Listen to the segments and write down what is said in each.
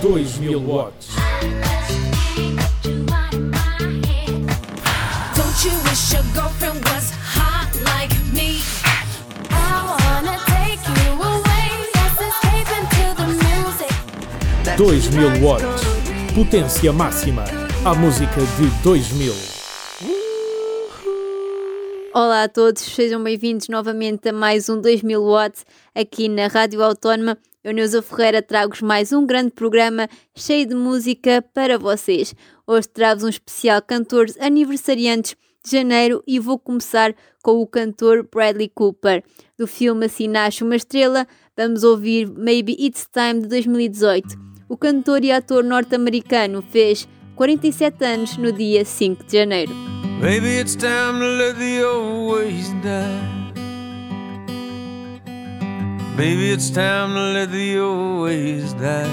2000 watts. Don't you wish your girlfriend was hot like me? I wanna take you away. Let's escape into the music. 2000 watts. Potência máxima. A música de 2000. Olá a todos, sejam bem-vindos novamente a mais um 2000 watts aqui na Rádio Autónoma. Eu, Neuza Ferreira, trago-vos mais um grande programa cheio de música para vocês. Hoje trago-vos um especial cantores aniversariantes de janeiro e vou começar com o cantor Bradley Cooper. Do filme Assim Nasce Uma Estrela, vamos ouvir Maybe It's Time de 2018. O cantor e ator norte-americano fez 47 anos no dia 5 de janeiro. Maybe it's time to let the old ways die. Maybe it's time to let the old ways die.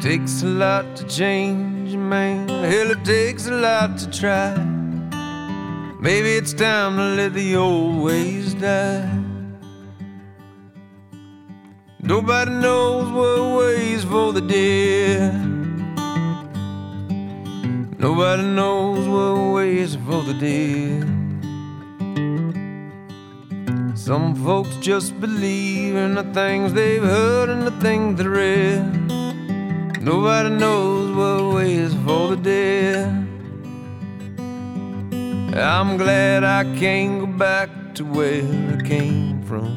Takes a lot to change a man. Hell, it takes a lot to try. Maybe it's time to let the old ways die. Nobody knows what ways for the dead. Nobody knows what ways for the dead. Some folks just believe in the things they've heard and the things they read. Nobody knows what ways for the dead. I'm glad I can't go back to where I came from.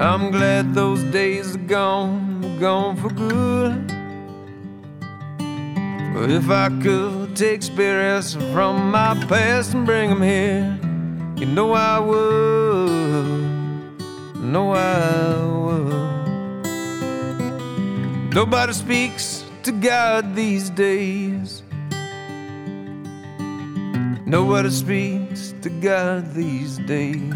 I'm glad those days are gone, gone for good. But if I could take spirits from my past and bring them here, you know I would. No, I would. Nobody speaks to God these days. Nobody speaks to God these days.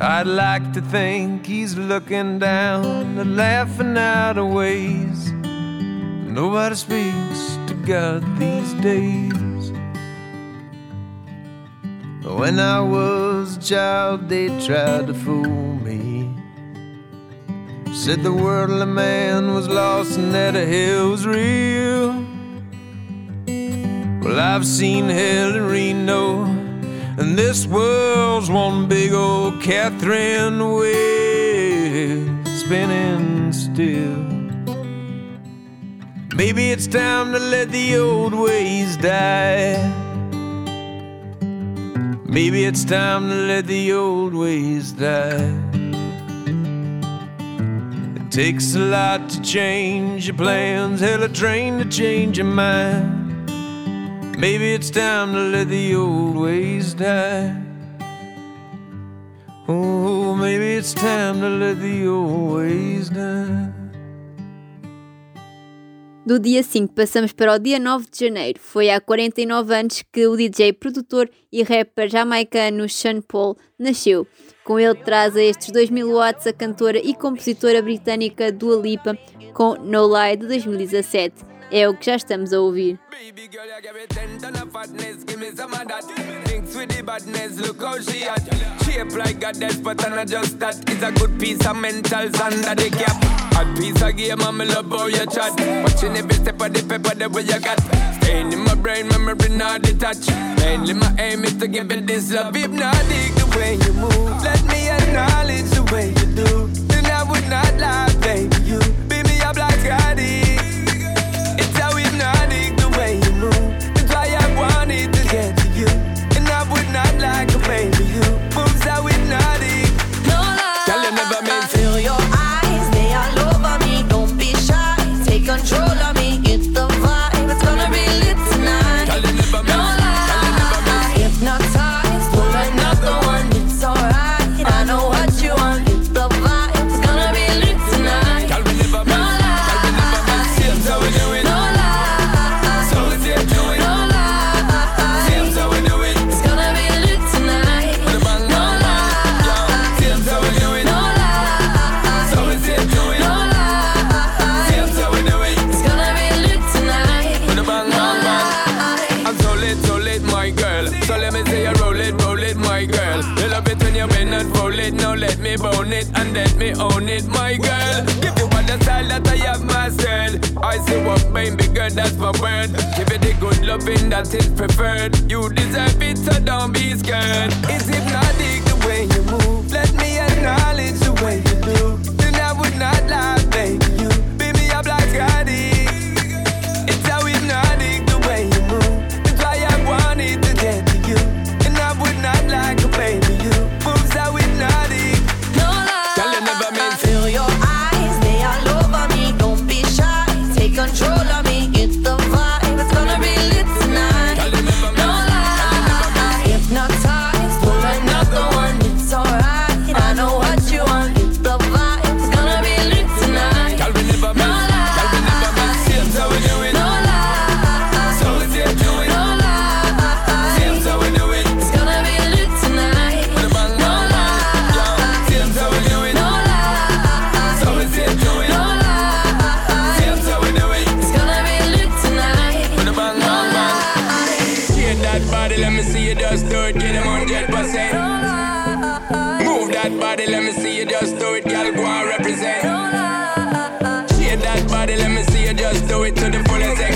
I'd like to think he's looking down and laughing out of ways. Nobody speaks to God these days. When I was a child, they tried to fool me. Said the worldly man was lost and that hell was real. Well, I've seen hell in Reno, and this world's one big old Catherine wheel spinning still. Maybe it's time to let the old ways die. Maybe it's time to let the old ways die. It takes a lot to change your plans, hell, a train to change your mind. Maybe it's time to let the old ways die. Oh, maybe it's time to let the old ways die. Do dia 5 passamos para o dia 9 de janeiro. Foi há 49 anos que o DJ, produtor e rapper jamaicano Sean Paul nasceu. Com ele traz a estes 2000 watts a cantora e compositora britânica Dua Lipa com No Lie de 2017. É o que já estamos a ouvir. Hot piece of I'm love how you chat. Watching every step of the paper, the way you got. Staying in my brain, memory not detached. Mainly my aim is to give it this love. The way you move. Let me acknowledge the way you do. Then I would not lie. Prepare Let me see you just do it to the fullest extent.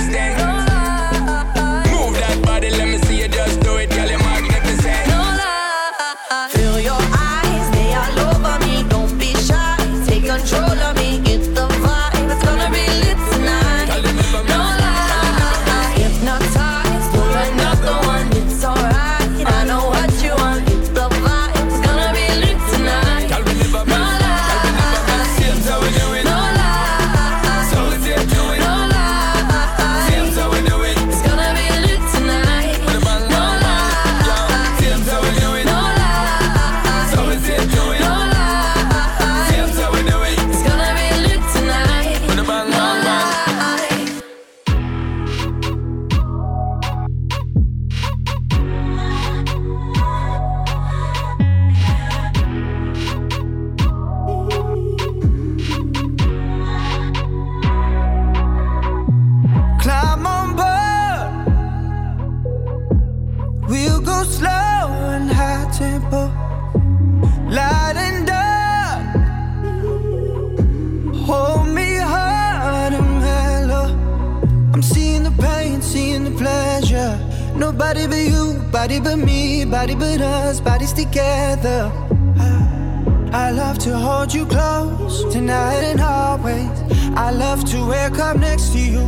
next to you.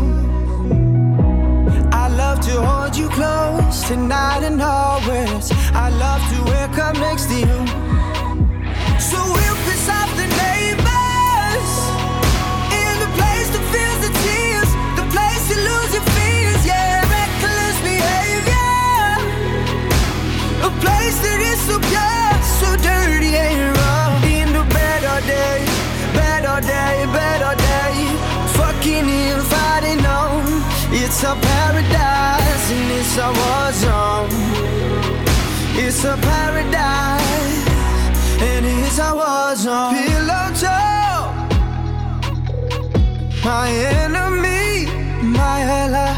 I love to hold you close tonight and always. I love to wake up next to you. It's a paradise, and it's our war zone. It's a paradise, and it's our war zone. Pillow talk, my enemy, my ally.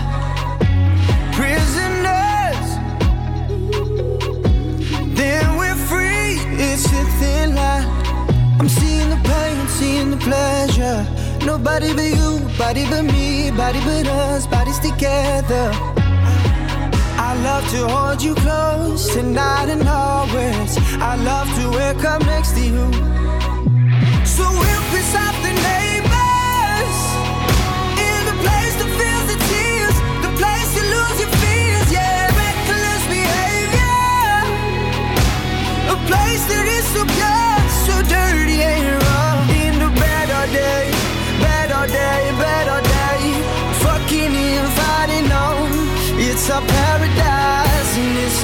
Prisoners, then we're free. It's a thin line. I'm seeing the pain, seeing the pleasure. Nobody but you, body but me, body but us, bodies together. I love to hold you close tonight and always. I love to wake up next to you.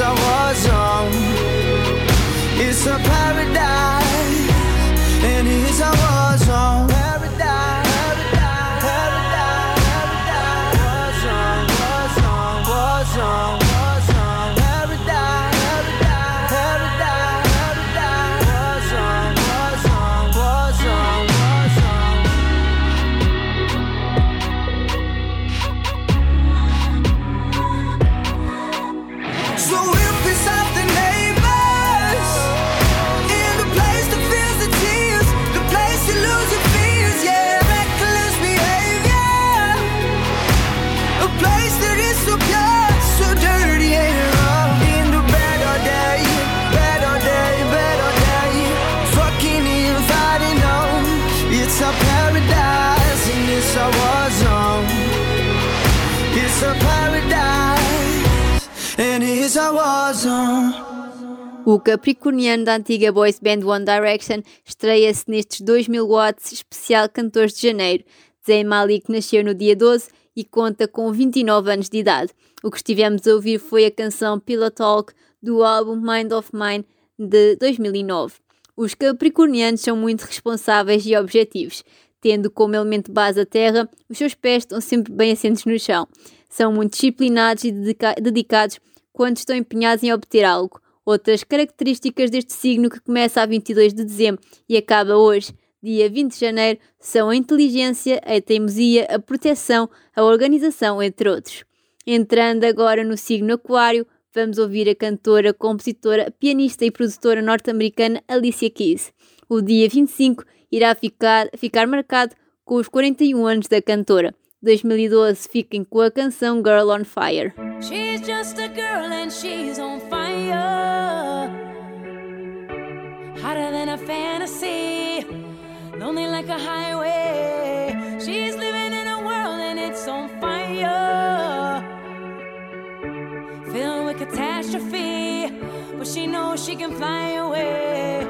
I was wrong. It's a paradise. O capricorniano da antiga boys band One Direction estreia-se nestes 2000 watts especial Cantores de Janeiro. Zayn Malik nasceu no dia 12 e conta com 29 anos de idade. O que estivemos a ouvir foi a canção Pillow Talk do álbum Mind of Mine de 2009. Os capricornianos são muito responsáveis e objetivos. Tendo como elemento base a terra, os seus pés estão sempre bem assentos no chão. São muito disciplinados e dedica dedicados quando estão empenhados em obter algo. Outras características deste signo que começa a 22 de dezembro e acaba hoje, dia 20 de janeiro, são a inteligência, a teimosia, a proteção, a organização, entre outros. Entrando agora no signo Aquário, vamos ouvir a cantora, compositora, pianista e produtora norte-americana Alicia Keys. O dia 25 irá ficar, ficar marcado com os 41 anos da cantora. 2012 fiquem com a canção Girl on Fire. She's just a girl and she's on fire. Hotter than a fantasy. Lonely like a highway. She's living in a world and it's on fire. Filled with catastrophe. But she knows she can fly away.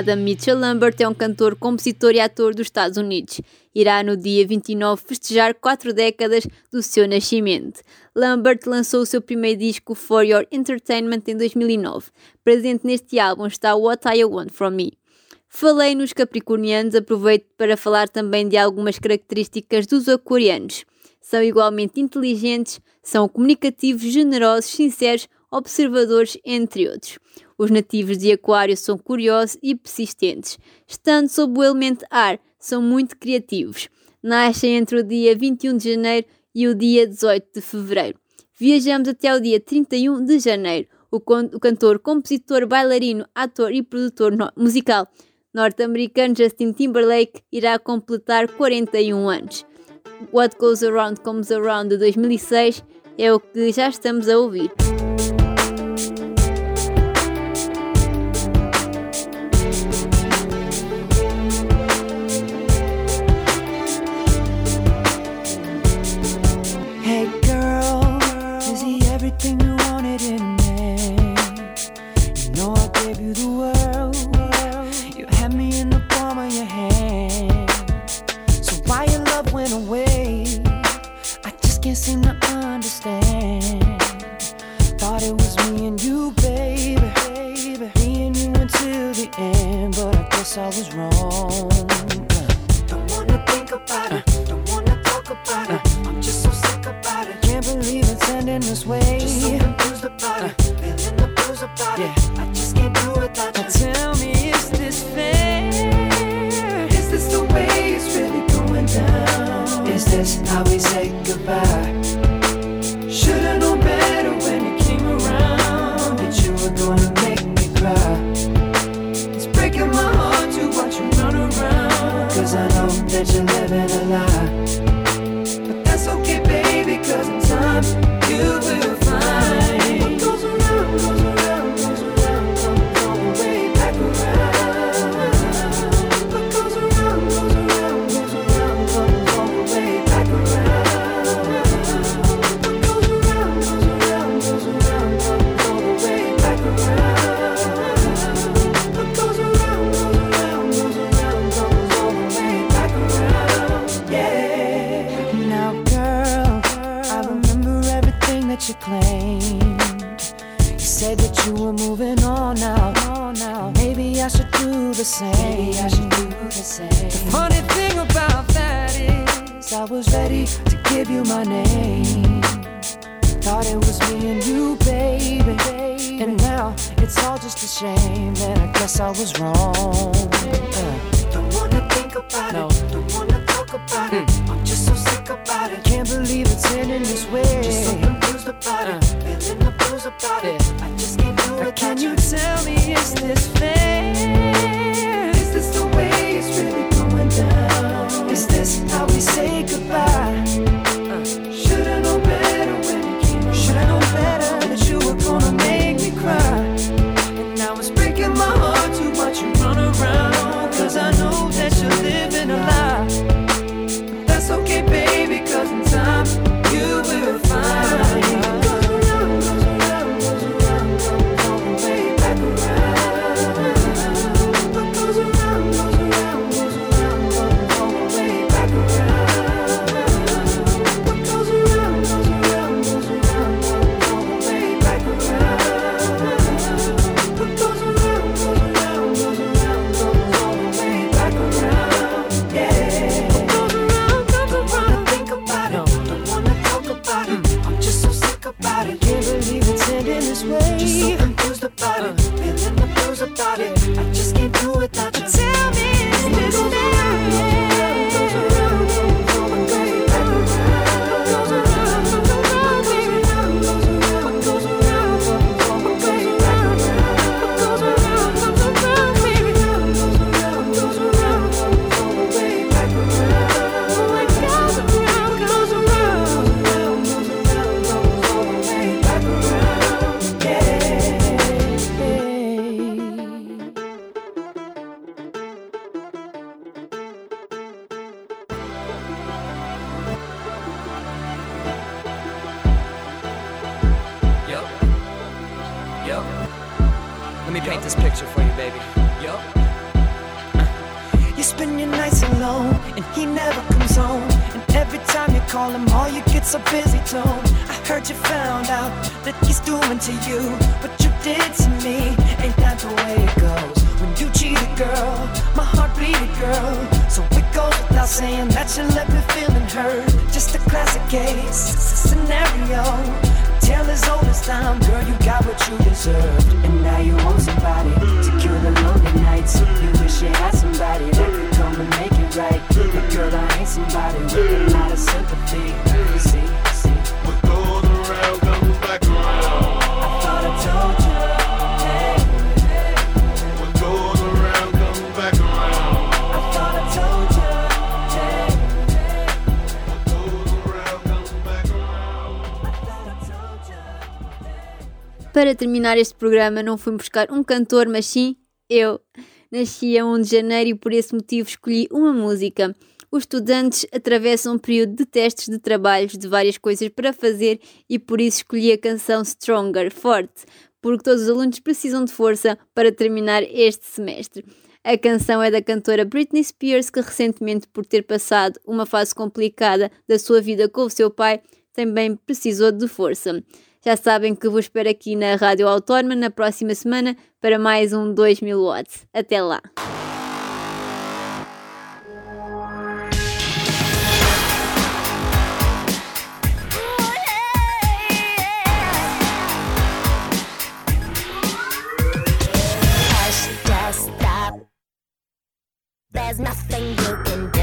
Adam Mitchell Lambert é um cantor, compositor e ator dos Estados Unidos. Irá no dia 29 festejar quatro décadas do seu nascimento. Lambert lançou o seu primeiro disco For Your Entertainment em 2009. Presente neste álbum está What I Want From Me. Falei nos capricornianos, aproveito para falar também de algumas características dos aquarianos. São igualmente inteligentes, são comunicativos, generosos, sinceros, observadores, entre outros. Os nativos de Aquário são curiosos e persistentes. Estando sob o elemento ar, são muito criativos. Nascem entre o dia 21 de janeiro e o dia 18 de fevereiro. Viajamos até o dia 31 de janeiro. O, cantor, compositor, bailarino, ator e produtor no musical norte-americano Justin Timberlake irá completar 41 anos. What Goes Around Comes Around de 2006 é o que já estamos a ouvir. Talk about it. Hmm. I'm just so sick about it. Can't believe it's ending this way. Just so confused about it, uh. feeling the blues about it. I just can't do it. Can you tell me, is this fair? Let me paint this picture for you, baby. Yup. You spend your nights alone, and he never comes home. And every time you call him, all you get's a busy tone. I heard you found out that he's doing to you what you did to me. Ain't that the way it goes? When you cheat a girl, my heart bleeded, girl. So it goes without saying that you left me feeling hurt. Just a classic case scenario. Tale as old as time, girl, you got what you deserved. And now you want somebody to cure the lonely nights. You wish you had somebody that could come and make it right. But girl, I ain't somebody with a lot of sympathy. See, see. What goes around comes back around. I thought I told you. Para terminar este programa, não fui buscar um cantor, mas sim eu. Nasci a 1 de janeiro e por esse motivo escolhi uma música. Os estudantes atravessam um período de testes de trabalhos, de várias coisas para fazer e por isso escolhi a canção Stronger, Forte, porque todos os alunos precisam de força para terminar este semestre. A canção é da cantora Britney Spears, que recentemente, por ter passado uma fase complicada da sua vida com o seu pai, também precisou de força. Já sabem que vos espero aqui na Rádio Autónoma na próxima semana para mais um 2000 watts. Até lá! There's nothing you can do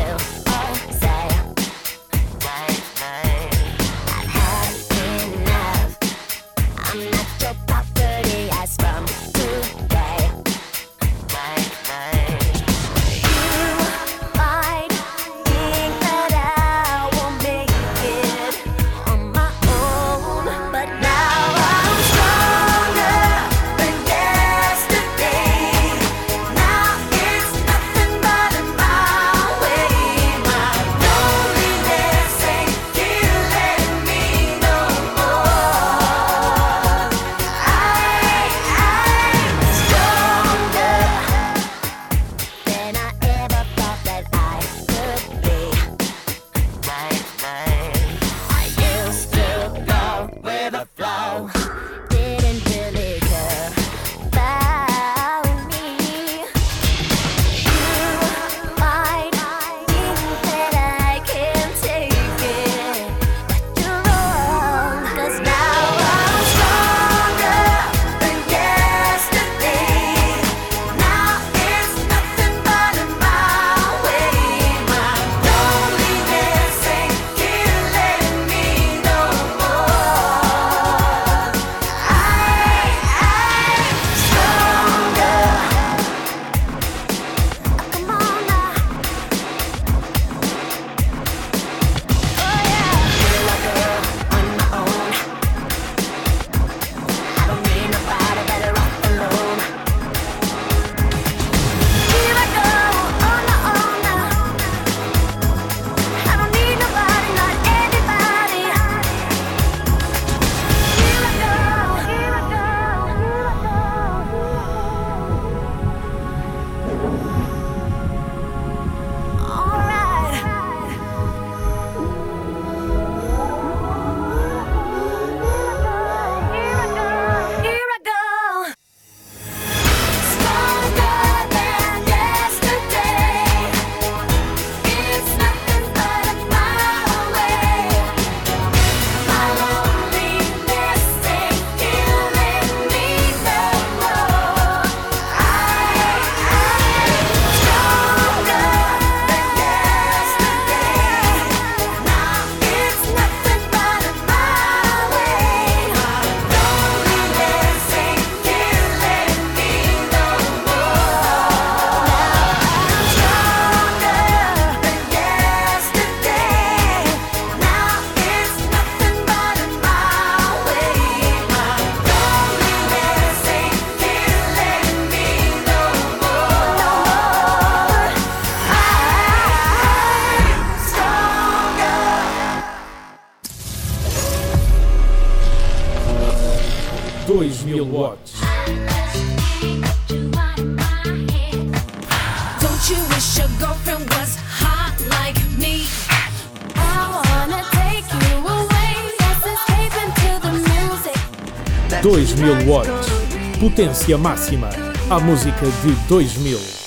into the music. 2000 watts. Potência máxima. A música de 2000.